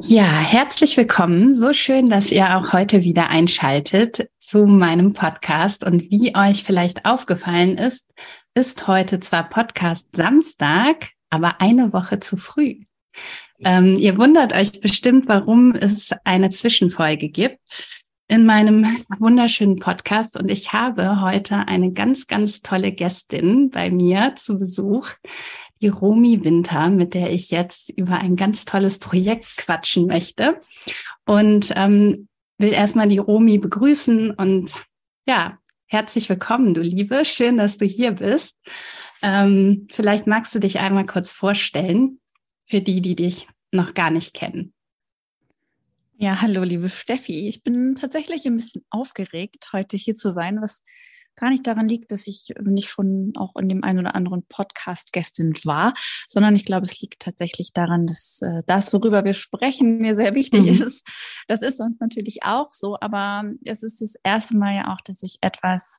Ja, herzlich willkommen. So schön, dass ihr auch heute wieder einschaltet zu meinem Podcast. Und wie euch vielleicht aufgefallen ist, ist heute zwar Podcast Samstag, aber eine Woche zu früh. Ähm, ihr wundert euch bestimmt, warum es eine Zwischenfolge gibt in meinem wunderschönen Podcast. Und ich habe heute eine ganz, ganz tolle Gästin bei mir zu Besuch, die Romi Winter, mit der ich jetzt über ein ganz tolles Projekt quatschen möchte. Und ähm, will erstmal die Romi begrüßen und ja, herzlich willkommen, du Liebe. Schön, dass du hier bist. Ähm, vielleicht magst du dich einmal kurz vorstellen für die, die dich noch gar nicht kennen. Ja, hallo, liebe Steffi. Ich bin tatsächlich ein bisschen aufgeregt, heute hier zu sein, was gar nicht daran liegt, dass ich nicht schon auch in dem einen oder anderen Podcast Gästin war, sondern ich glaube, es liegt tatsächlich daran, dass äh, das, worüber wir sprechen, mir sehr wichtig mhm. ist. Das ist uns natürlich auch so, aber es ist das erste Mal ja auch, dass ich etwas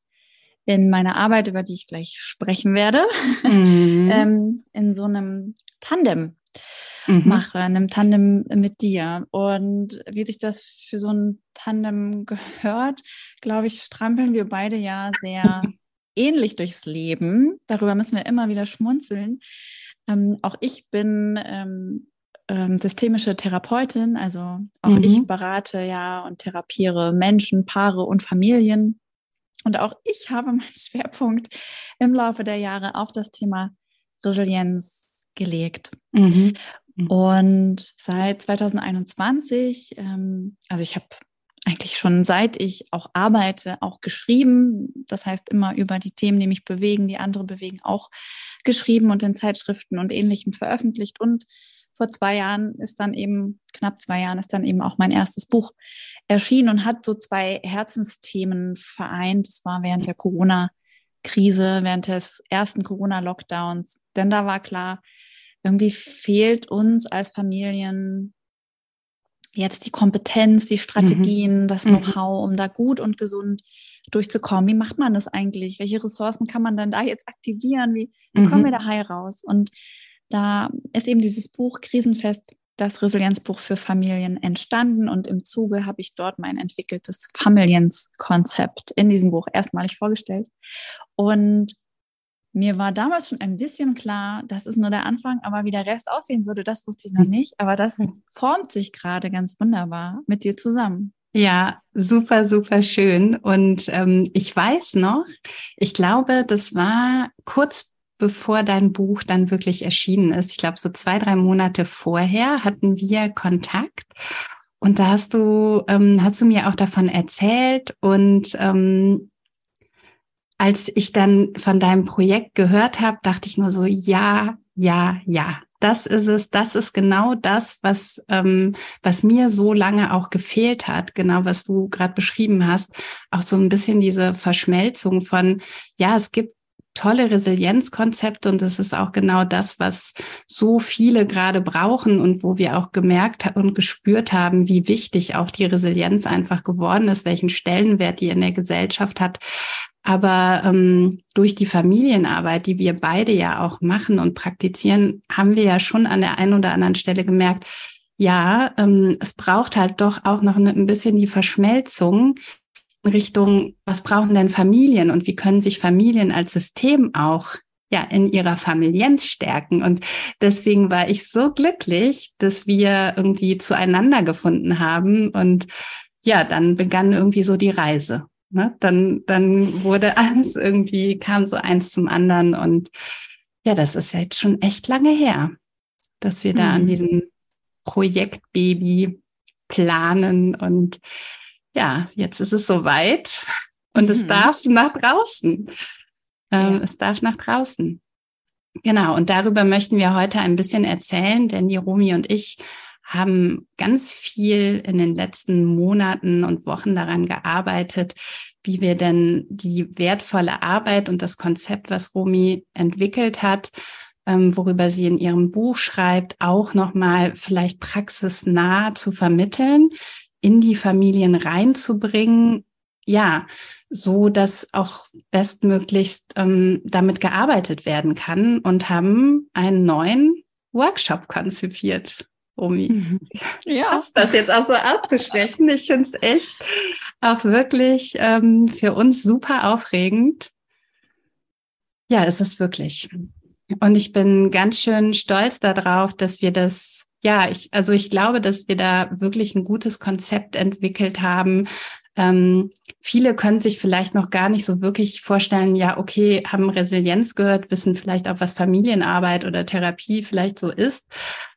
in meiner Arbeit, über die ich gleich sprechen werde, mhm. ähm, in so einem Tandem mhm. mache, in einem Tandem mit dir. Und wie sich das für so ein Tandem gehört, glaube ich, strampeln wir beide ja sehr ähnlich durchs Leben. Darüber müssen wir immer wieder schmunzeln. Ähm, auch ich bin ähm, ähm, systemische Therapeutin, also auch mhm. ich berate ja und therapiere Menschen, Paare und Familien. Und auch ich habe meinen Schwerpunkt im Laufe der Jahre auf das Thema Resilienz gelegt. Mhm. Mhm. Und seit 2021, ähm, also ich habe eigentlich schon seit ich auch arbeite, auch geschrieben. Das heißt immer über die Themen, die mich bewegen, die andere bewegen, auch geschrieben und in Zeitschriften und ähnlichem veröffentlicht. Und vor zwei Jahren ist dann eben, knapp zwei Jahren ist dann eben auch mein erstes Buch erschienen und hat so zwei Herzensthemen vereint. Das war während der Corona-Krise, während des ersten Corona-Lockdowns. Denn da war klar, irgendwie fehlt uns als Familien jetzt die Kompetenz, die Strategien, mhm. das mhm. Know-how, um da gut und gesund durchzukommen. Wie macht man das eigentlich? Welche Ressourcen kann man dann da jetzt aktivieren? Wie, wie mhm. kommen wir da heil raus? Und da ist eben dieses Buch Krisenfest, das Resilienzbuch für Familien entstanden und im Zuge habe ich dort mein entwickeltes Familiens-Konzept in diesem Buch erstmalig vorgestellt. Und mir war damals schon ein bisschen klar, das ist nur der Anfang, aber wie der Rest aussehen würde, das wusste ich noch hm. nicht. Aber das hm. formt sich gerade ganz wunderbar mit dir zusammen. Ja, super, super schön. Und ähm, ich weiß noch, ich glaube, das war kurz bevor dein Buch dann wirklich erschienen ist. Ich glaube, so zwei, drei Monate vorher hatten wir Kontakt. Und da hast du, ähm, hast du mir auch davon erzählt und ähm, als ich dann von deinem Projekt gehört habe, dachte ich nur so, ja, ja, ja, das ist es, das ist genau das, was, ähm, was mir so lange auch gefehlt hat, genau was du gerade beschrieben hast, auch so ein bisschen diese Verschmelzung von, ja, es gibt tolle Resilienzkonzepte und das ist auch genau das, was so viele gerade brauchen und wo wir auch gemerkt und gespürt haben, wie wichtig auch die Resilienz einfach geworden ist, welchen Stellenwert die in der Gesellschaft hat. Aber ähm, durch die Familienarbeit, die wir beide ja auch machen und praktizieren, haben wir ja schon an der einen oder anderen Stelle gemerkt, ja, ähm, es braucht halt doch auch noch ein bisschen die Verschmelzung in Richtung, was brauchen denn Familien und wie können sich Familien als System auch ja in ihrer Familienz stärken. Und deswegen war ich so glücklich, dass wir irgendwie zueinander gefunden haben. Und ja, dann begann irgendwie so die Reise. Ne? Dann, dann wurde alles irgendwie, kam so eins zum anderen und ja, das ist jetzt schon echt lange her, dass wir da mhm. an diesem Projektbaby planen und ja, jetzt ist es soweit und mhm. es darf nach draußen. Ähm, ja. Es darf nach draußen. Genau, und darüber möchten wir heute ein bisschen erzählen, denn die Romi und ich haben ganz viel in den letzten Monaten und Wochen daran gearbeitet, wie wir denn die wertvolle Arbeit und das Konzept, was Romi entwickelt hat, ähm, worüber sie in ihrem Buch schreibt, auch nochmal vielleicht praxisnah zu vermitteln, in die Familien reinzubringen. Ja, so dass auch bestmöglichst ähm, damit gearbeitet werden kann und haben einen neuen Workshop konzipiert. Omi. Ja. Das jetzt auch so auszusprechen. Ich finde es echt auch wirklich ähm, für uns super aufregend. Ja, es ist wirklich. Und ich bin ganz schön stolz darauf, dass wir das, ja, ich, also ich glaube, dass wir da wirklich ein gutes Konzept entwickelt haben. Ähm, viele können sich vielleicht noch gar nicht so wirklich vorstellen, ja, okay, haben Resilienz gehört, wissen vielleicht auch, was Familienarbeit oder Therapie vielleicht so ist.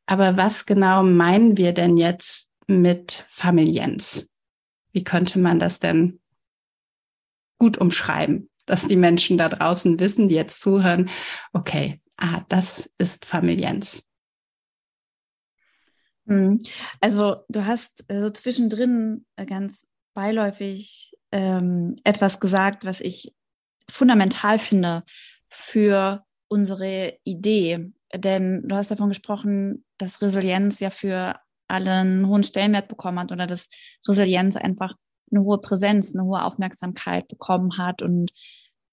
Aber was genau meinen wir denn jetzt mit Familienz? Wie könnte man das denn gut umschreiben, dass die Menschen da draußen wissen, die jetzt zuhören, okay, ah, das ist Familienz. Hm. Also du hast so also zwischendrin äh, ganz beiläufig ähm, etwas gesagt, was ich fundamental finde für unsere Idee. Denn du hast davon gesprochen, dass Resilienz ja für alle einen hohen Stellenwert bekommen hat oder dass Resilienz einfach eine hohe Präsenz, eine hohe Aufmerksamkeit bekommen hat und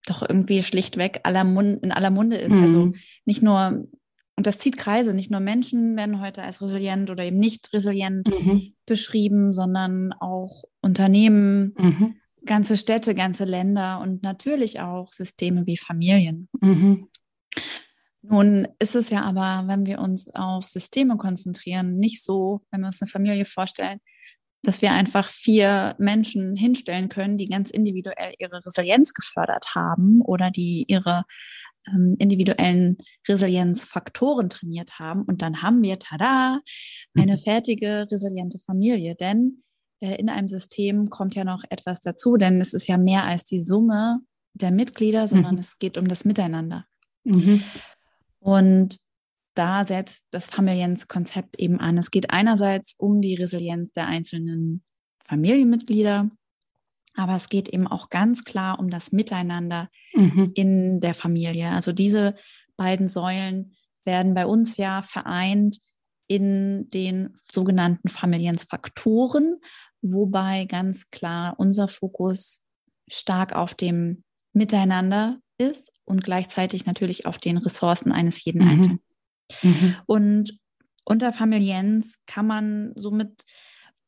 doch irgendwie schlichtweg aller Mund, in aller Munde ist. Mhm. Also nicht nur, und das zieht Kreise, nicht nur Menschen werden heute als resilient oder eben nicht resilient mhm. beschrieben, sondern auch Unternehmen, mhm. ganze Städte, ganze Länder und natürlich auch Systeme wie Familien. Nun ist es ja aber, wenn wir uns auf Systeme konzentrieren, nicht so, wenn wir uns eine Familie vorstellen, dass wir einfach vier Menschen hinstellen können, die ganz individuell ihre Resilienz gefördert haben oder die ihre ähm, individuellen Resilienzfaktoren trainiert haben. Und dann haben wir, tada, eine mhm. fertige, resiliente Familie. Denn äh, in einem System kommt ja noch etwas dazu, denn es ist ja mehr als die Summe der Mitglieder, sondern mhm. es geht um das Miteinander. Mhm. Und da setzt das Familienzkonzept eben an. Es geht einerseits um die Resilienz der einzelnen Familienmitglieder, aber es geht eben auch ganz klar um das Miteinander mhm. in der Familie. Also diese beiden Säulen werden bei uns ja vereint in den sogenannten Familienzfaktoren, wobei ganz klar unser Fokus stark auf dem Miteinander ist und gleichzeitig natürlich auf den Ressourcen eines jeden mhm. Einzelnen. Mhm. Und unter Familienz kann man somit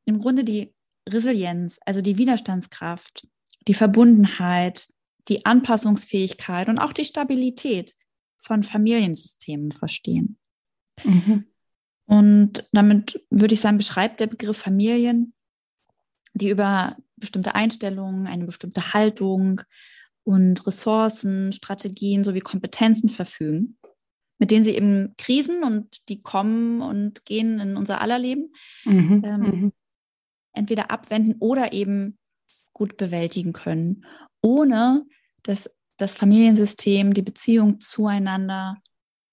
im Grunde die Resilienz, also die Widerstandskraft, die Verbundenheit, die Anpassungsfähigkeit und auch die Stabilität von Familiensystemen verstehen. Mhm. Und damit würde ich sagen, beschreibt der Begriff Familien, die über bestimmte Einstellungen, eine bestimmte Haltung, und Ressourcen, Strategien sowie Kompetenzen verfügen, mit denen sie eben Krisen und die kommen und gehen in unser aller Leben, mhm. Ähm, mhm. entweder abwenden oder eben gut bewältigen können, ohne dass das Familiensystem, die Beziehung zueinander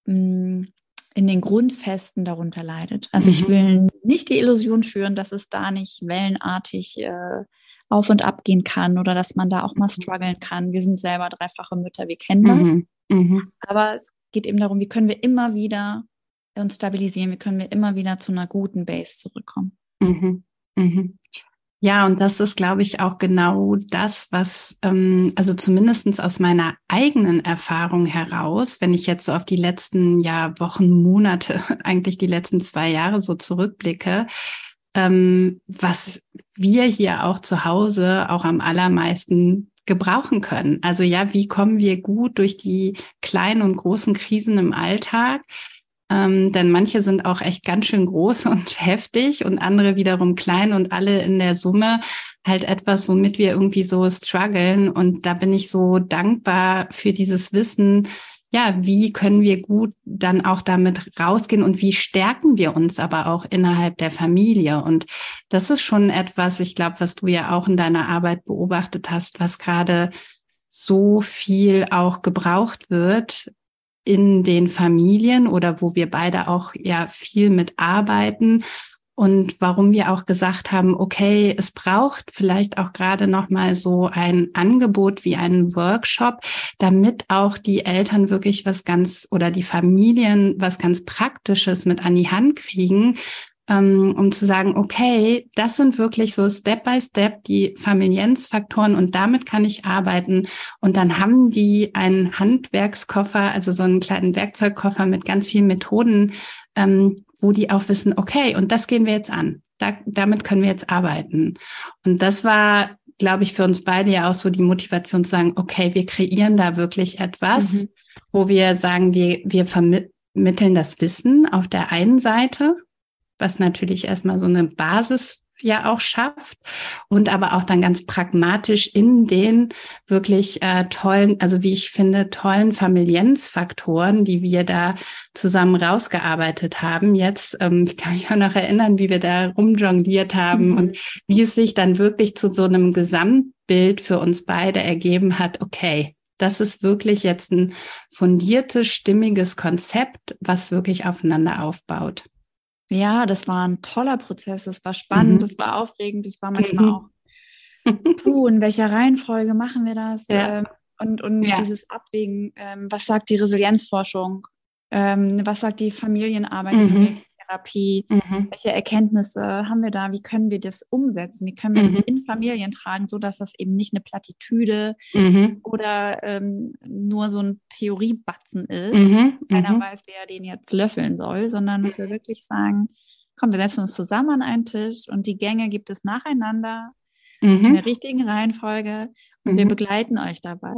mh, mm, in den Grundfesten darunter leidet. Also mhm. ich will nicht die Illusion führen, dass es da nicht wellenartig äh, auf und ab gehen kann oder dass man da auch mal mhm. strugglen kann. Wir sind selber dreifache Mütter, wir kennen das. Mhm. Mhm. Aber es geht eben darum, wie können wir immer wieder uns stabilisieren, wie können wir immer wieder zu einer guten Base zurückkommen. Mhm. Mhm. Ja, und das ist, glaube ich, auch genau das, was, ähm, also zumindestens aus meiner eigenen Erfahrung heraus, wenn ich jetzt so auf die letzten ja, Wochen, Monate, eigentlich die letzten zwei Jahre so zurückblicke, ähm, was wir hier auch zu Hause auch am allermeisten gebrauchen können. Also ja, wie kommen wir gut durch die kleinen und großen Krisen im Alltag? Ähm, denn manche sind auch echt ganz schön groß und heftig und andere wiederum klein und alle in der Summe halt etwas, womit wir irgendwie so strugglen. Und da bin ich so dankbar für dieses Wissen, ja, wie können wir gut dann auch damit rausgehen und wie stärken wir uns aber auch innerhalb der Familie? Und das ist schon etwas, ich glaube, was du ja auch in deiner Arbeit beobachtet hast, was gerade so viel auch gebraucht wird, in den Familien oder wo wir beide auch ja viel mitarbeiten und warum wir auch gesagt haben, okay, es braucht vielleicht auch gerade noch mal so ein Angebot wie einen Workshop, damit auch die Eltern wirklich was ganz oder die Familien was ganz Praktisches mit an die Hand kriegen, ähm, um zu sagen, okay, das sind wirklich so Step by Step die Familienzfaktoren und damit kann ich arbeiten. Und dann haben die einen Handwerkskoffer, also so einen kleinen Werkzeugkoffer mit ganz vielen Methoden, ähm, wo die auch wissen, okay, und das gehen wir jetzt an. Da, damit können wir jetzt arbeiten. Und das war, glaube ich, für uns beide ja auch so die Motivation zu sagen, okay, wir kreieren da wirklich etwas, mhm. wo wir sagen, wir, wir vermitteln das Wissen auf der einen Seite was natürlich erstmal so eine Basis ja auch schafft und aber auch dann ganz pragmatisch in den wirklich äh, tollen, also wie ich finde, tollen Familienzfaktoren, die wir da zusammen rausgearbeitet haben. Jetzt ähm, ich kann mich auch noch erinnern, wie wir da rumjongliert haben mhm. und wie es sich dann wirklich zu so einem Gesamtbild für uns beide ergeben hat. Okay, das ist wirklich jetzt ein fundiertes, stimmiges Konzept, was wirklich aufeinander aufbaut. Ja, das war ein toller Prozess. Das war spannend, mhm. das war aufregend, das war manchmal mhm. auch, puh, in welcher Reihenfolge machen wir das? Ja. Ähm, und und ja. dieses Abwägen, ähm, was sagt die Resilienzforschung? Ähm, was sagt die Familienarbeit? Mhm. Therapie? Mhm. Welche Erkenntnisse haben wir da? Wie können wir das umsetzen? Wie können wir mhm. das in Familien tragen, sodass das eben nicht eine Plattitüde mhm. oder ähm, nur so ein Theoriebatzen ist? Mhm. Keiner mhm. weiß, wer den jetzt löffeln soll, sondern dass wir mhm. wirklich sagen, komm, wir setzen uns zusammen an einen Tisch und die Gänge gibt es nacheinander in der richtigen Reihenfolge und wir begleiten euch dabei.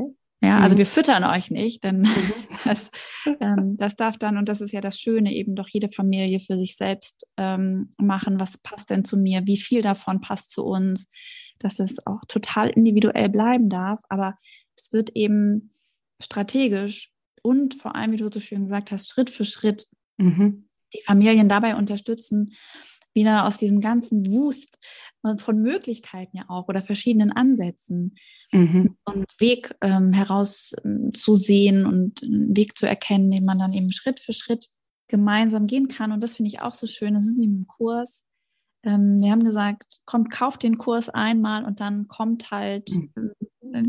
Ja, also mhm. wir füttern euch nicht, denn mhm. das, ähm, das darf dann, und das ist ja das Schöne, eben doch jede Familie für sich selbst ähm, machen, was passt denn zu mir, wie viel davon passt zu uns, dass es auch total individuell bleiben darf, aber es wird eben strategisch und vor allem, wie du so schön gesagt hast, Schritt für Schritt mhm. die Familien dabei unterstützen, wieder aus diesem ganzen Wust von Möglichkeiten ja auch oder verschiedenen Ansätzen mhm. und Weg ähm, herauszusehen ähm, und einen Weg zu erkennen, den man dann eben Schritt für Schritt gemeinsam gehen kann. Und das finde ich auch so schön. Das ist im Kurs. Ähm, wir haben gesagt, kommt, kauft den Kurs einmal und dann kommt halt, mhm. äh,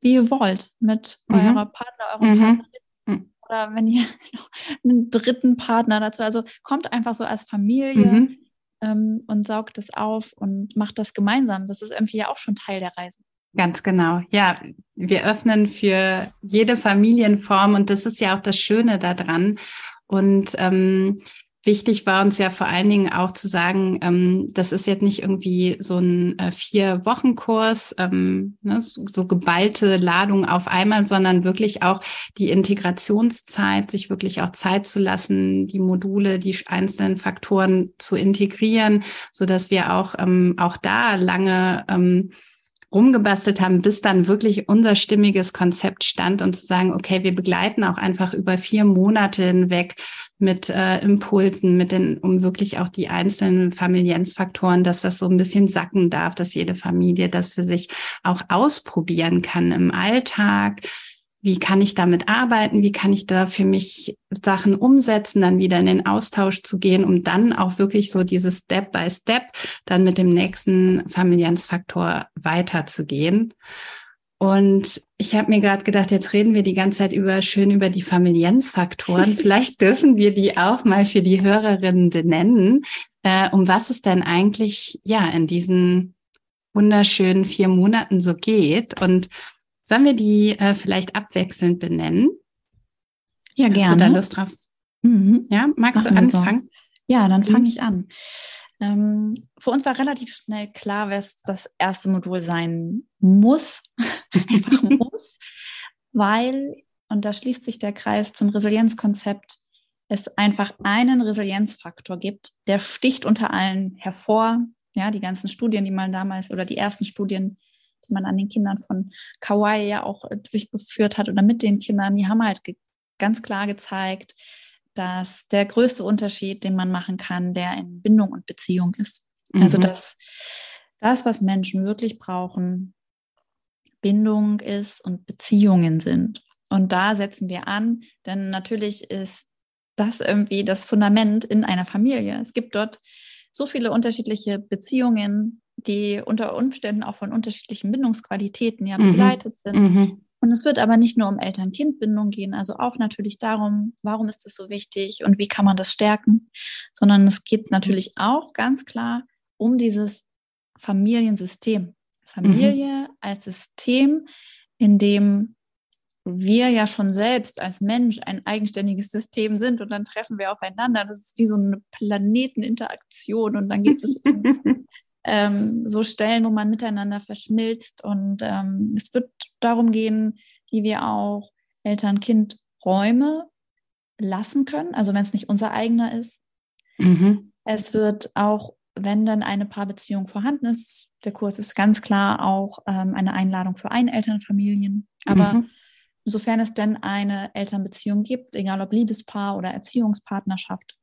wie ihr wollt, mit mhm. eurer Partner, eurer mhm. Partnerin mhm. oder wenn ihr einen dritten Partner dazu, also kommt einfach so als Familie mhm. Ähm, und saugt es auf und macht das gemeinsam. Das ist irgendwie ja auch schon Teil der Reise. Ganz genau. Ja, wir öffnen für jede Familienform und das ist ja auch das Schöne daran. Und ähm, wichtig war uns ja vor allen Dingen auch zu sagen, ähm, das ist jetzt nicht irgendwie so ein äh, Vier-Wochen-Kurs, ähm, ne, so, so geballte Ladung auf einmal, sondern wirklich auch die Integrationszeit, sich wirklich auch Zeit zu lassen, die Module, die einzelnen Faktoren zu integrieren, so dass wir auch ähm, auch da lange ähm, rumgebastelt haben, bis dann wirklich unser stimmiges Konzept stand und zu sagen, okay, wir begleiten auch einfach über vier Monate hinweg mit äh, Impulsen, mit den, um wirklich auch die einzelnen Familienzfaktoren, dass das so ein bisschen sacken darf, dass jede Familie das für sich auch ausprobieren kann im Alltag, wie kann ich damit arbeiten, wie kann ich da für mich Sachen umsetzen, dann wieder in den Austausch zu gehen, um dann auch wirklich so dieses Step by Step dann mit dem nächsten Familienzfaktor weiterzugehen. Und ich habe mir gerade gedacht, jetzt reden wir die ganze Zeit über schön über die Familienzfaktoren. Vielleicht dürfen wir die auch mal für die Hörerinnen benennen. Äh, um was es denn eigentlich ja in diesen wunderschönen vier Monaten so geht und Sollen wir die äh, vielleicht abwechselnd benennen? Ja, Hast gerne. Hast du da Lust drauf? Mhm. Ja, magst Machen du anfangen? So. Ja, dann fange mhm. ich an. Ähm, für uns war relativ schnell klar, was das erste Modul sein muss, einfach muss, weil, und da schließt sich der Kreis zum Resilienzkonzept, es einfach einen Resilienzfaktor gibt, der sticht unter allen hervor. Ja, die ganzen Studien, die man damals oder die ersten Studien, die man an den Kindern von Kauai ja auch äh, durchgeführt hat oder mit den Kindern, die haben halt ganz klar gezeigt, dass der größte Unterschied, den man machen kann, der in Bindung und Beziehung ist. Also, mhm. Also dass das, was Menschen wirklich brauchen, Bindung ist und Beziehungen sind. Und da setzen wir an, denn natürlich ist das irgendwie das Fundament in einer Familie. Es gibt dort so viele unterschiedliche Beziehungen, die unter Umständen auch von unterschiedlichen Bindungsqualitäten ja mhm. begleitet sind. Mhm. Und es wird aber nicht nur um Eltern-Kind-Bindung gehen, also auch natürlich darum, warum ist das so wichtig und wie kann man das stärken, sondern es geht natürlich auch ganz klar um dieses Familiensystem. Familie mhm. als System, in dem wir ja schon selbst als Mensch ein eigenständiges System sind und dann treffen wir aufeinander. Das ist wie so eine Planeteninteraktion und dann gibt es ähm, so Stellen, wo man miteinander verschmilzt und ähm, es wird darum gehen, wie wir auch Eltern-Kind-Räume lassen können, also wenn es nicht unser eigener ist. Mhm. Es wird auch, wenn dann eine Paarbeziehung vorhanden ist, der Kurs ist ganz klar auch ähm, eine Einladung für Einelternfamilien, aber mhm sofern es denn eine Elternbeziehung gibt, egal ob Liebespaar oder Erziehungspartnerschaft,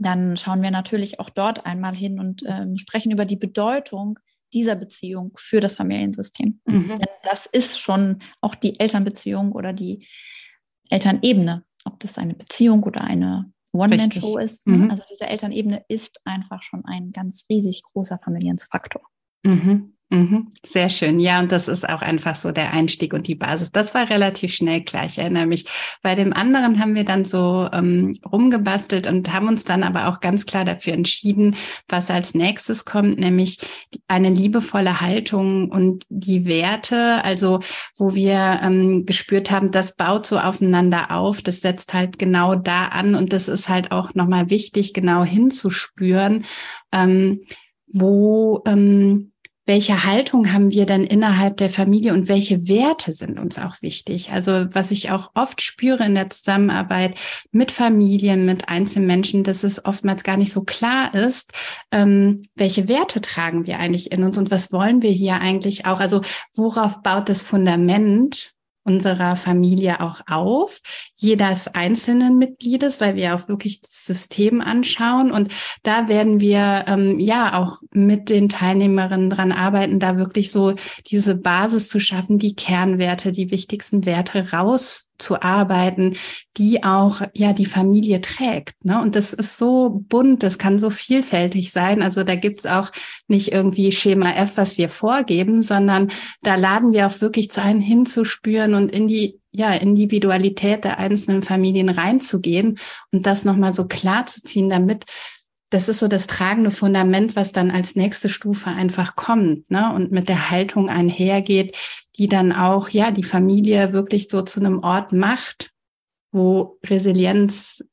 dann schauen wir natürlich auch dort einmal hin und ähm, sprechen über die Bedeutung dieser Beziehung für das Familiensystem. Mhm. Denn das ist schon auch die Elternbeziehung oder die Elternebene, ob das eine Beziehung oder eine One-Man-Show ist. Ne? Mhm. Also diese Elternebene ist einfach schon ein ganz riesig großer Familiensfaktor. Mhm. Mhm, sehr schön. Ja, und das ist auch einfach so der Einstieg und die Basis. Das war relativ schnell klar. Ich erinnere mich. Bei dem anderen haben wir dann so ähm, rumgebastelt und haben uns dann aber auch ganz klar dafür entschieden, was als nächstes kommt, nämlich eine liebevolle Haltung und die Werte, also wo wir ähm, gespürt haben, das baut so aufeinander auf, das setzt halt genau da an und das ist halt auch nochmal wichtig, genau hinzuspüren, ähm, wo ähm, welche Haltung haben wir denn innerhalb der Familie und welche Werte sind uns auch wichtig? Also was ich auch oft spüre in der Zusammenarbeit mit Familien, mit einzelnen Menschen, dass es oftmals gar nicht so klar ist, ähm, welche Werte tragen wir eigentlich in uns und was wollen wir hier eigentlich auch? Also worauf baut das Fundament unserer Familie auch auf, jedes einzelnen Mitgliedes, weil wir auch wirklich das System anschauen. Und da werden wir ähm, ja auch mit den Teilnehmerinnen dran arbeiten, da wirklich so diese Basis zu schaffen, die Kernwerte, die wichtigsten Werte raus zu arbeiten, die auch ja die Familie trägt. Ne? Und das ist so bunt, das kann so vielfältig sein. Also da gibt's auch nicht irgendwie Schema F, was wir vorgeben, sondern da laden wir auch wirklich zu einem hinzuspüren und in die ja, Individualität der einzelnen Familien reinzugehen und das nochmal so klar zu ziehen, damit das ist so das tragende Fundament, was dann als nächste Stufe einfach kommt, ne? Und mit der Haltung einhergeht, die dann auch, ja, die Familie wirklich so zu einem Ort macht, wo Resilienz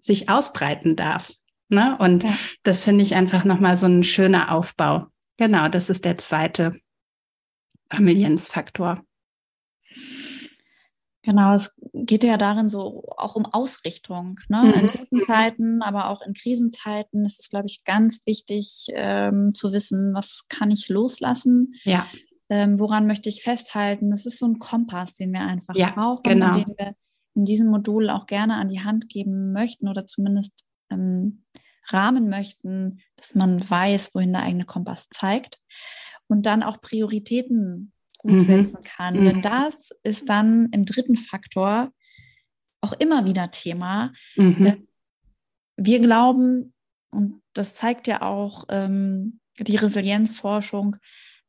sich ausbreiten darf. Ne? Und ja. das finde ich einfach nochmal so ein schöner Aufbau. Genau, das ist der zweite Familiensfaktor. Genau, es geht ja darin so auch um Ausrichtung. Ne? Mhm. In guten Zeiten, aber auch in Krisenzeiten ist es, glaube ich, ganz wichtig ähm, zu wissen, was kann ich loslassen. Ja. Ähm, woran möchte ich festhalten? Das ist so ein Kompass, den wir einfach ja, brauchen, genau. den wir in diesem Modul auch gerne an die Hand geben möchten oder zumindest ähm, rahmen möchten, dass man weiß, wohin der eigene Kompass zeigt und dann auch Prioritäten gut mhm. setzen kann. Mhm. Denn das ist dann im dritten Faktor auch immer wieder Thema. Mhm. Äh, wir glauben, und das zeigt ja auch ähm, die Resilienzforschung,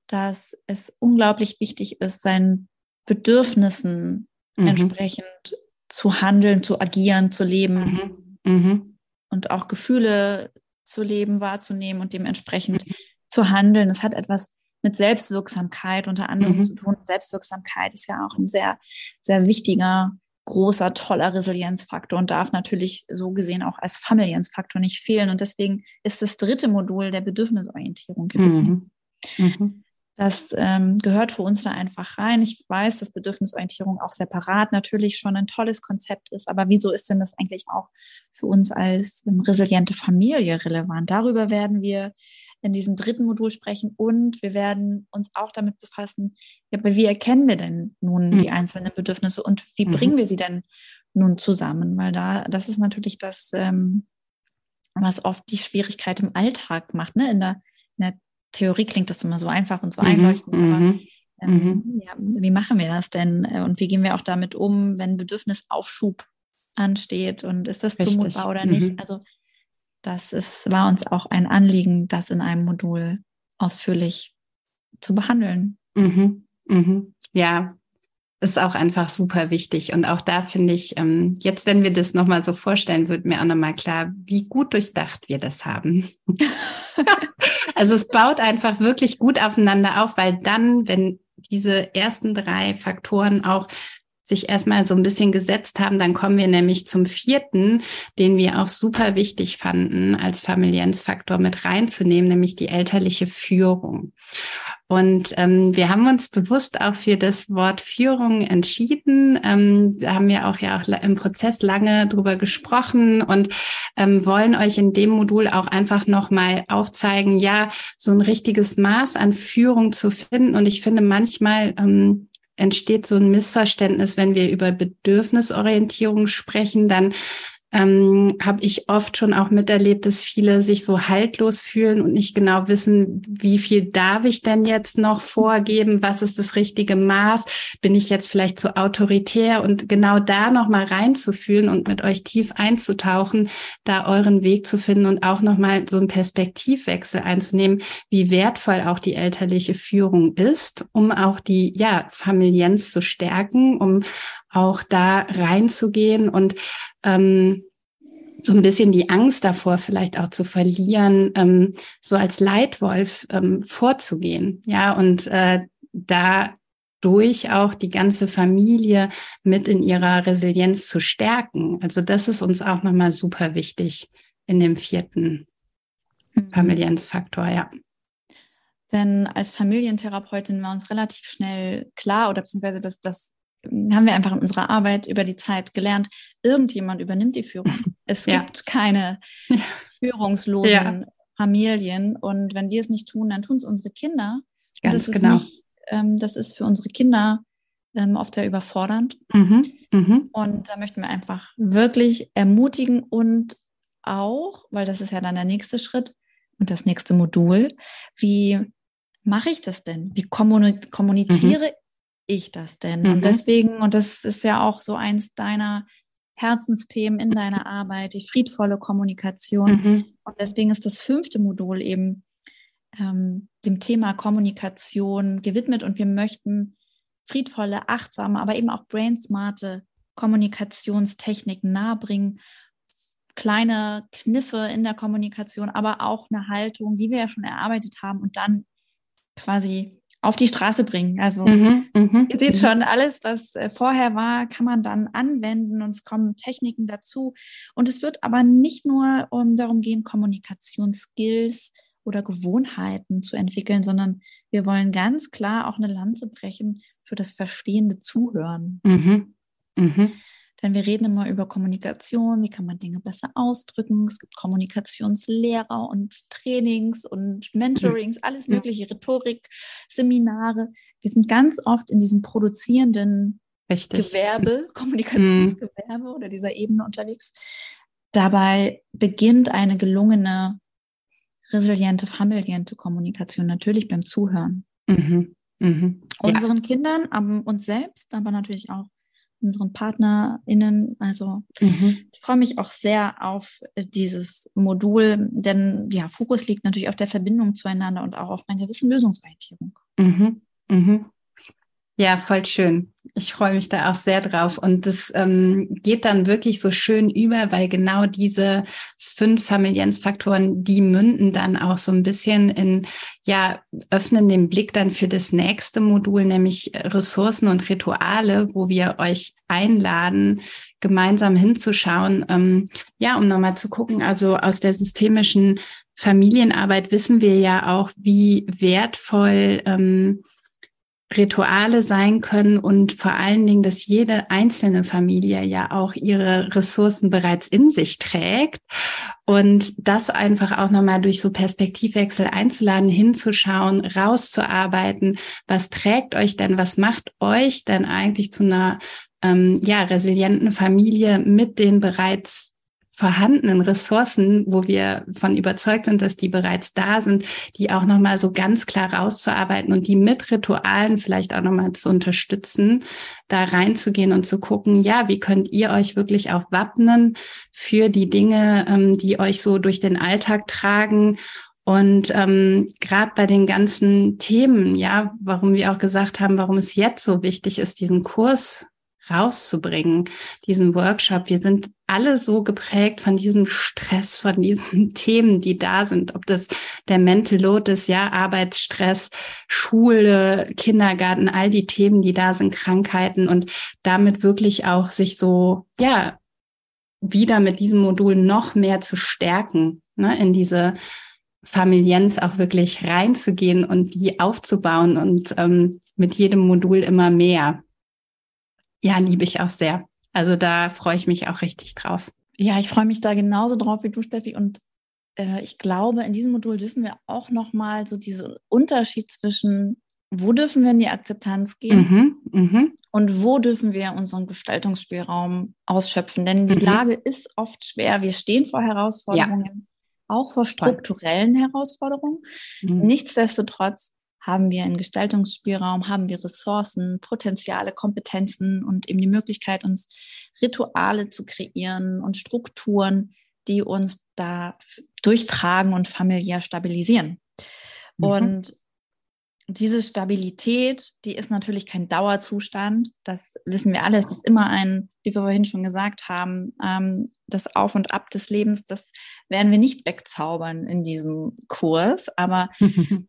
dass es unglaublich wichtig ist, seinen Bedürfnissen mhm. entsprechend zu handeln, zu agieren, zu leben mhm. mhm. und auch Gefühle zu leben, wahrzunehmen und dementsprechend mhm. zu handeln. Es hat etwas mit Selbstwirksamkeit unter anderem mhm. zu tun. Selbstwirksamkeit ist ja auch ein sehr, sehr wichtiger, großer, toller Resilienzfaktor und darf natürlich so gesehen auch als Familiensfaktor nicht fehlen. Und deswegen ist das dritte Modul der Bedürfnisorientierung gewesen. Mhm. Mhm. Das ähm, gehört für uns da einfach rein. Ich weiß, dass Bedürfnisorientierung auch separat natürlich schon ein tolles Konzept ist, aber wieso ist denn das eigentlich auch für uns als ähm, resiliente Familie relevant? Darüber werden wir in diesem dritten Modul sprechen und wir werden uns auch damit befassen, ja, aber wie erkennen wir denn nun mhm. die einzelnen Bedürfnisse und wie mhm. bringen wir sie denn nun zusammen? Weil da, das ist natürlich das, ähm, was oft die Schwierigkeit im Alltag macht. Ne? In, der, in der Theorie klingt das immer so einfach und so mhm. einleuchtend, aber mhm. Ähm, mhm. ja, wie machen wir das denn? Und wie gehen wir auch damit um, wenn Bedürfnisaufschub ansteht? Und ist das Richtig. zumutbar oder nicht? Mhm. Also das ist, war uns auch ein Anliegen, das in einem Modul ausführlich zu behandeln. Mhm. Mhm. Ja, ist auch einfach super wichtig. Und auch da finde ich, ähm, jetzt, wenn wir das nochmal so vorstellen, wird mir auch nochmal klar, wie gut durchdacht wir das haben. also es baut einfach wirklich gut aufeinander auf, weil dann, wenn diese ersten drei Faktoren auch sich erstmal so ein bisschen gesetzt haben, dann kommen wir nämlich zum vierten, den wir auch super wichtig fanden, als Familienzfaktor mit reinzunehmen, nämlich die elterliche Führung. Und ähm, wir haben uns bewusst auch für das Wort Führung entschieden. Ähm, da haben wir auch ja auch im Prozess lange drüber gesprochen und ähm, wollen euch in dem Modul auch einfach nochmal aufzeigen, ja, so ein richtiges Maß an Führung zu finden. Und ich finde manchmal ähm, entsteht so ein Missverständnis, wenn wir über Bedürfnisorientierung sprechen, dann ähm, habe ich oft schon auch miterlebt, dass viele sich so haltlos fühlen und nicht genau wissen, wie viel darf ich denn jetzt noch vorgeben, was ist das richtige Maß, bin ich jetzt vielleicht zu autoritär? Und genau da noch mal reinzufühlen und mit euch tief einzutauchen, da euren Weg zu finden und auch noch mal so einen Perspektivwechsel einzunehmen, wie wertvoll auch die elterliche Führung ist, um auch die ja Familienz zu stärken, um auch da reinzugehen und ähm, so ein bisschen die Angst davor vielleicht auch zu verlieren, ähm, so als Leitwolf ähm, vorzugehen. Ja, und äh, da durch auch die ganze Familie mit in ihrer Resilienz zu stärken. Also das ist uns auch nochmal super wichtig in dem vierten mhm. Familienzfaktor, ja. Denn als Familientherapeutin war uns relativ schnell klar oder beziehungsweise dass das haben wir einfach in unserer Arbeit über die Zeit gelernt, irgendjemand übernimmt die Führung. Es ja. gibt keine führungslosen ja. Familien und wenn wir es nicht tun, dann tun es unsere Kinder. Ganz das genau. Ist nicht, ähm, das ist für unsere Kinder ähm, oft sehr überfordernd. Mhm. Mhm. Und da möchten wir einfach wirklich ermutigen und auch, weil das ist ja dann der nächste Schritt und das nächste Modul, wie mache ich das denn? Wie kommuniziere mhm ich das denn? Mhm. Und deswegen, und das ist ja auch so eins deiner Herzensthemen in deiner Arbeit, die friedvolle Kommunikation. Mhm. Und deswegen ist das fünfte Modul eben ähm, dem Thema Kommunikation gewidmet und wir möchten friedvolle, achtsame, aber eben auch brainsmarte Kommunikationstechniken nahebringen, kleine Kniffe in der Kommunikation, aber auch eine Haltung, die wir ja schon erarbeitet haben und dann quasi auf die Straße bringen. Also mhm, mh, ihr seht mh. schon, alles, was äh, vorher war, kann man dann anwenden und es kommen Techniken dazu. Und es wird aber nicht nur um darum gehen, Kommunikationsskills oder Gewohnheiten zu entwickeln, sondern wir wollen ganz klar auch eine Lanze brechen für das verstehende Zuhören. Mhm, mh. Denn wir reden immer über Kommunikation, wie kann man Dinge besser ausdrücken. Es gibt Kommunikationslehrer und Trainings und Mentorings, alles mögliche, Rhetorik, Seminare. Wir sind ganz oft in diesem produzierenden Richtig. Gewerbe, Kommunikationsgewerbe mhm. oder dieser Ebene unterwegs. Dabei beginnt eine gelungene, resiliente, familiente Kommunikation natürlich beim Zuhören. Mhm. Mhm. Unseren ja. Kindern, aber uns selbst, aber natürlich auch unseren PartnerInnen. Also mhm. ich freue mich auch sehr auf dieses Modul, denn ja, Fokus liegt natürlich auf der Verbindung zueinander und auch auf einer gewissen Lösungsorientierung. Mhm. Mhm. Ja, voll schön. Ich freue mich da auch sehr drauf. Und das ähm, geht dann wirklich so schön über, weil genau diese fünf Familienzfaktoren, die münden dann auch so ein bisschen in, ja, öffnen den Blick dann für das nächste Modul, nämlich Ressourcen und Rituale, wo wir euch einladen, gemeinsam hinzuschauen, ähm, ja, um nochmal zu gucken, also aus der systemischen Familienarbeit wissen wir ja auch, wie wertvoll ähm, Rituale sein können und vor allen Dingen, dass jede einzelne Familie ja auch ihre Ressourcen bereits in sich trägt. Und das einfach auch nochmal durch so Perspektivwechsel einzuladen, hinzuschauen, rauszuarbeiten, was trägt euch denn, was macht euch denn eigentlich zu einer ähm, ja resilienten Familie mit den bereits vorhandenen Ressourcen, wo wir von überzeugt sind, dass die bereits da sind, die auch nochmal so ganz klar rauszuarbeiten und die mit Ritualen vielleicht auch nochmal zu unterstützen, da reinzugehen und zu gucken, ja, wie könnt ihr euch wirklich auch wappnen für die Dinge, ähm, die euch so durch den Alltag tragen und ähm, gerade bei den ganzen Themen, ja, warum wir auch gesagt haben, warum es jetzt so wichtig ist, diesen Kurs rauszubringen, diesen Workshop. Wir sind alle so geprägt von diesem Stress, von diesen Themen, die da sind. Ob das der Mental Load ist, ja, Arbeitsstress, Schule, Kindergarten, all die Themen, die da sind, Krankheiten und damit wirklich auch sich so, ja, wieder mit diesem Modul noch mehr zu stärken, ne, in diese Familienz auch wirklich reinzugehen und die aufzubauen und ähm, mit jedem Modul immer mehr. Ja, liebe ich auch sehr. Also da freue ich mich auch richtig drauf. Ja, ich freue mich da genauso drauf wie du, Steffi. Und äh, ich glaube, in diesem Modul dürfen wir auch nochmal so diesen Unterschied zwischen, wo dürfen wir in die Akzeptanz gehen mhm, mh. und wo dürfen wir unseren Gestaltungsspielraum ausschöpfen. Denn die mhm. Lage ist oft schwer. Wir stehen vor Herausforderungen. Ja auch vor strukturellen Herausforderungen. Mhm. Nichtsdestotrotz haben wir einen Gestaltungsspielraum, haben wir Ressourcen, Potenziale, Kompetenzen und eben die Möglichkeit, uns Rituale zu kreieren und Strukturen, die uns da durchtragen und familiär stabilisieren. Mhm. Und diese Stabilität, die ist natürlich kein Dauerzustand. Das wissen wir alle. Es ist immer ein, wie wir vorhin schon gesagt haben, ähm, das Auf und Ab des Lebens. Das werden wir nicht wegzaubern in diesem Kurs. Aber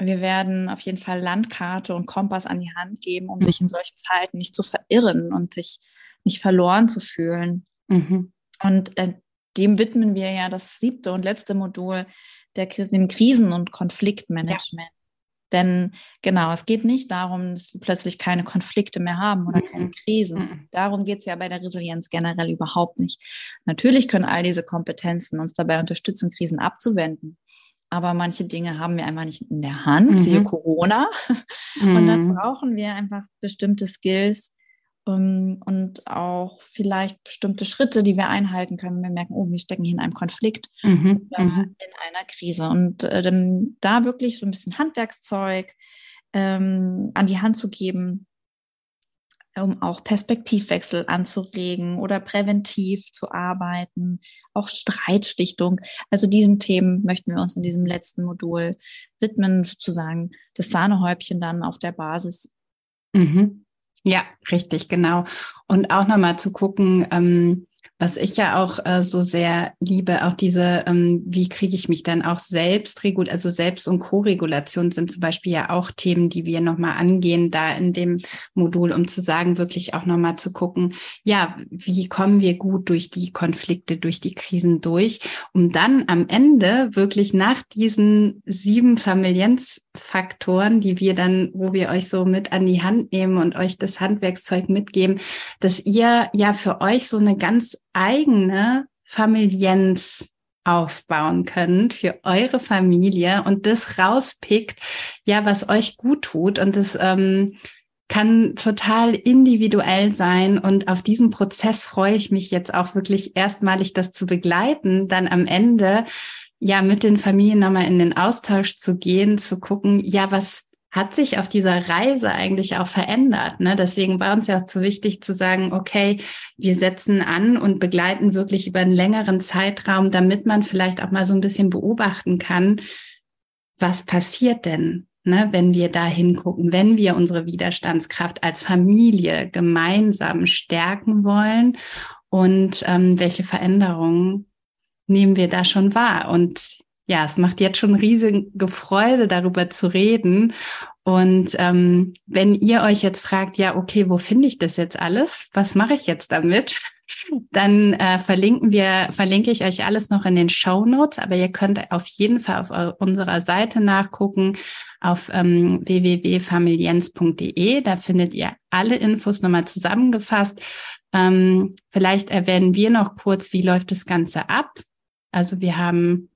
wir werden auf jeden Fall Landkarte und Kompass an die Hand geben, um sich in solchen Zeiten nicht zu verirren und sich nicht verloren zu fühlen. Mhm. Und äh, dem widmen wir ja das siebte und letzte Modul der, dem Krisen- und Konfliktmanagement. Ja. Denn genau, es geht nicht darum, dass wir plötzlich keine Konflikte mehr haben oder keine Krisen. Darum geht es ja bei der Resilienz generell überhaupt nicht. Natürlich können all diese Kompetenzen uns dabei unterstützen, Krisen abzuwenden. Aber manche Dinge haben wir einfach nicht in der Hand, mhm. siehe Corona. Und dann brauchen wir einfach bestimmte Skills, ähm, und auch vielleicht bestimmte Schritte, die wir einhalten können. Wir merken, oh, wir stecken hier in einem Konflikt mhm, oder mhm. in einer Krise. Und äh, da wirklich so ein bisschen Handwerkszeug ähm, an die Hand zu geben, um auch Perspektivwechsel anzuregen oder präventiv zu arbeiten, auch Streitschlichtung. Also diesen Themen möchten wir uns in diesem letzten Modul widmen, sozusagen das Sahnehäubchen dann auf der Basis. Mhm. Ja, richtig, genau. Und auch nochmal zu gucken, ähm, was ich ja auch äh, so sehr liebe, auch diese, ähm, wie kriege ich mich dann auch selbst reguliert, also Selbst- und Co-Regulation sind zum Beispiel ja auch Themen, die wir nochmal angehen, da in dem Modul, um zu sagen, wirklich auch nochmal zu gucken, ja, wie kommen wir gut durch die Konflikte, durch die Krisen durch, um dann am Ende wirklich nach diesen sieben Familienzfaktoren, die wir dann, wo wir euch so mit an die Hand nehmen und euch das Handwerkszeug mitgeben, dass ihr ja für euch so eine ganz eigene Familienz aufbauen könnt für eure Familie und das rauspickt, ja, was euch gut tut. Und das ähm, kann total individuell sein. Und auf diesen Prozess freue ich mich jetzt auch wirklich erstmalig, das zu begleiten, dann am Ende ja mit den Familien nochmal in den Austausch zu gehen, zu gucken, ja, was hat sich auf dieser Reise eigentlich auch verändert. Ne? Deswegen war uns ja auch zu wichtig zu sagen, okay, wir setzen an und begleiten wirklich über einen längeren Zeitraum, damit man vielleicht auch mal so ein bisschen beobachten kann, was passiert denn, ne, wenn wir da hingucken, wenn wir unsere Widerstandskraft als Familie gemeinsam stärken wollen und ähm, welche Veränderungen nehmen wir da schon wahr. Und ja, es macht jetzt schon riesige Freude, darüber zu reden. Und ähm, wenn ihr euch jetzt fragt, ja, okay, wo finde ich das jetzt alles? Was mache ich jetzt damit? Dann äh, verlinken wir, verlinke ich euch alles noch in den Show Notes, aber ihr könnt auf jeden Fall auf unserer Seite nachgucken, auf ähm, www.familienz.de. Da findet ihr alle Infos nochmal zusammengefasst. Ähm, vielleicht erwähnen wir noch kurz, wie läuft das Ganze ab. Also wir haben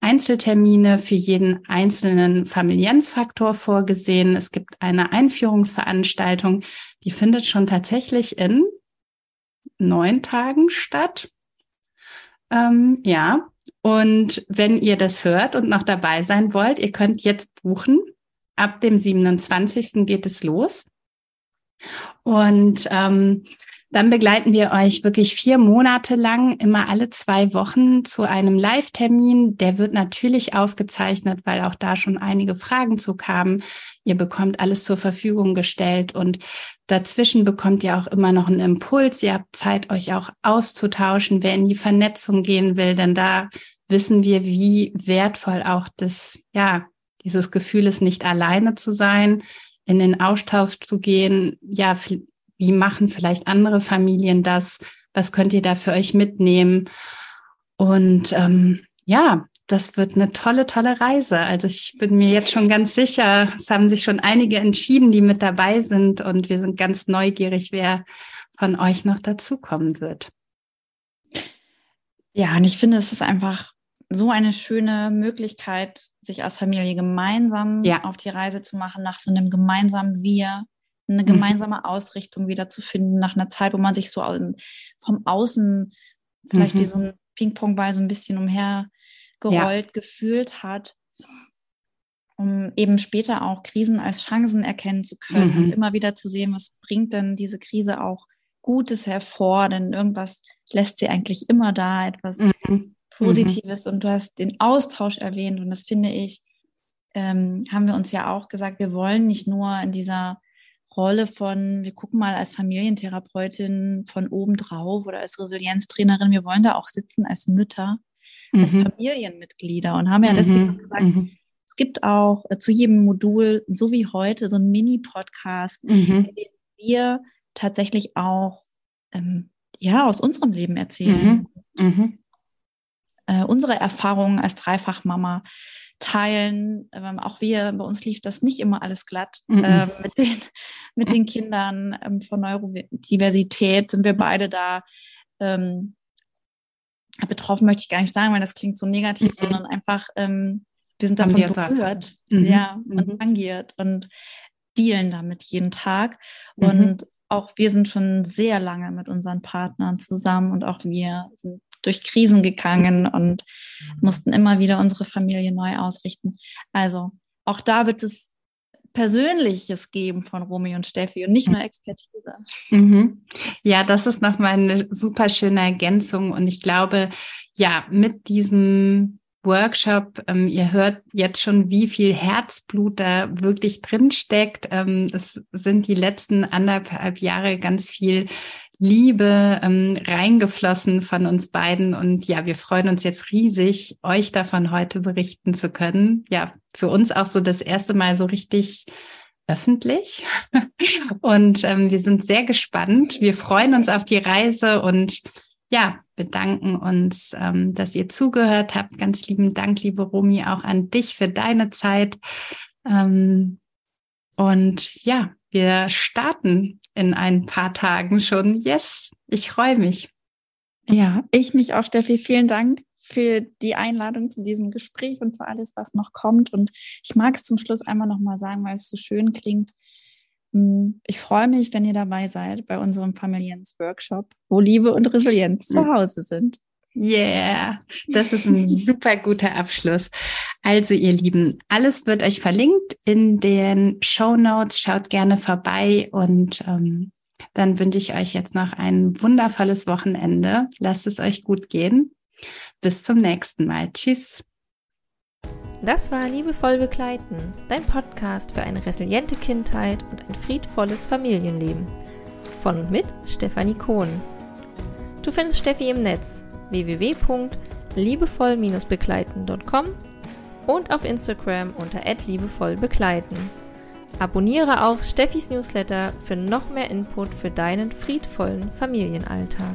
Einzeltermine für jeden einzelnen Familienzfaktor vorgesehen. Es gibt eine Einführungsveranstaltung, die findet schon tatsächlich in neun Tagen statt. Ähm, ja, und wenn ihr das hört und noch dabei sein wollt, ihr könnt jetzt buchen. Ab dem 27. geht es los. Und ähm, dann begleiten wir euch wirklich vier Monate lang, immer alle zwei Wochen zu einem Live-Termin. Der wird natürlich aufgezeichnet, weil auch da schon einige Fragen zu kamen. Ihr bekommt alles zur Verfügung gestellt und dazwischen bekommt ihr auch immer noch einen Impuls. Ihr habt Zeit, euch auch auszutauschen, wer in die Vernetzung gehen will, denn da wissen wir, wie wertvoll auch das, ja, dieses Gefühl ist, nicht alleine zu sein, in den Austausch zu gehen. Ja, wie machen vielleicht andere Familien das? Was könnt ihr da für euch mitnehmen? Und ähm, ja, das wird eine tolle, tolle Reise. Also ich bin mir jetzt schon ganz sicher, es haben sich schon einige entschieden, die mit dabei sind und wir sind ganz neugierig, wer von euch noch dazukommen wird. Ja, und ich finde, es ist einfach so eine schöne Möglichkeit, sich als Familie gemeinsam ja. auf die Reise zu machen, nach so einem gemeinsamen Wir, eine mhm. gemeinsame. Ausrichtung wieder zu finden, nach einer Zeit, wo man sich so vom Außen vielleicht mhm. wie so ein Ping-Pong-Ball so ein bisschen umhergerollt ja. gefühlt hat, um eben später auch Krisen als Chancen erkennen zu können mhm. und immer wieder zu sehen, was bringt denn diese Krise auch Gutes hervor, denn irgendwas lässt sie eigentlich immer da, etwas mhm. Mhm. Positives mhm. und du hast den Austausch erwähnt und das finde ich, ähm, haben wir uns ja auch gesagt, wir wollen nicht nur in dieser Rolle von, wir gucken mal als Familientherapeutin von oben drauf oder als Resilienztrainerin, wir wollen da auch sitzen als Mütter, mhm. als Familienmitglieder und haben ja deswegen mhm. gesagt, mhm. es gibt auch äh, zu jedem Modul, so wie heute, so ein Mini-Podcast, mhm. in dem wir tatsächlich auch ähm, ja aus unserem Leben erzählen. Mhm. Mhm äh, unsere Erfahrungen als Dreifachmama teilen. Ähm, auch wir, bei uns lief das nicht immer alles glatt. Mhm. Ähm, mit, den, mit den Kindern ähm, von Neurodiversität sind wir beide da ähm, betroffen, möchte ich gar nicht sagen, weil das klingt so negativ, mhm. sondern einfach, ähm, wir sind davon berührt mhm. ja, und mhm. tangiert und dealen damit jeden Tag. Mhm. Und auch wir sind schon sehr lange mit unseren Partnern zusammen und auch wir sind durch Krisen gegangen und mussten immer wieder unsere Familie neu ausrichten. Also auch da wird es Persönliches geben von Romy und Steffi und nicht nur Expertise. Mhm. Ja, das ist nochmal eine super schöne Ergänzung. Und ich glaube, ja, mit diesem Workshop, ähm, ihr hört jetzt schon, wie viel Herzblut da wirklich drin steckt. Ähm, es sind die letzten anderthalb Jahre ganz viel Liebe ähm, reingeflossen von uns beiden. Und ja, wir freuen uns jetzt riesig, euch davon heute berichten zu können. Ja, für uns auch so das erste Mal so richtig öffentlich. Und ähm, wir sind sehr gespannt. Wir freuen uns auf die Reise und ja, bedanken uns, ähm, dass ihr zugehört habt. Ganz lieben Dank, liebe Romi, auch an dich für deine Zeit. Ähm, und ja, wir starten in ein paar Tagen schon. Yes, ich freue mich. Ja, ich mich auch, Steffi. Vielen Dank für die Einladung zu diesem Gespräch und für alles, was noch kommt. Und ich mag es zum Schluss einmal nochmal sagen, weil es so schön klingt. Hm, ich freue mich, wenn ihr dabei seid bei unserem Familiens-Workshop, wo Liebe und Resilienz zu Hause sind. Yeah, das ist ein super guter Abschluss. Also ihr Lieben, alles wird euch verlinkt in den Show Notes. Schaut gerne vorbei und ähm, dann wünsche ich euch jetzt noch ein wundervolles Wochenende. Lasst es euch gut gehen. Bis zum nächsten Mal. Tschüss. Das war Liebevoll Begleiten, dein Podcast für eine resiliente Kindheit und ein friedvolles Familienleben. Von und mit Stefanie Kohn. Du findest Steffi im Netz www.liebevoll-begleiten.com und auf Instagram unter @liebevollbegleiten. Abonniere auch Steffis Newsletter für noch mehr Input für deinen friedvollen Familienalltag.